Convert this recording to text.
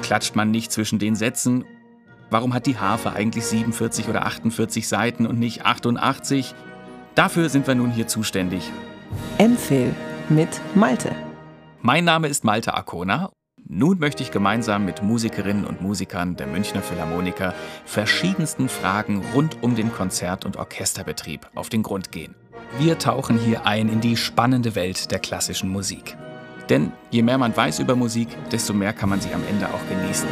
klatscht man nicht zwischen den Sätzen? Warum hat die Harfe eigentlich 47 oder 48 Seiten und nicht 88? Dafür sind wir nun hier zuständig. Empfehl mit Malte. Mein Name ist Malte Akona. Nun möchte ich gemeinsam mit Musikerinnen und Musikern der Münchner Philharmoniker verschiedensten Fragen rund um den Konzert- und Orchesterbetrieb auf den Grund gehen. Wir tauchen hier ein in die spannende Welt der klassischen Musik. Denn je mehr man weiß über Musik, desto mehr kann man sie am Ende auch genießen.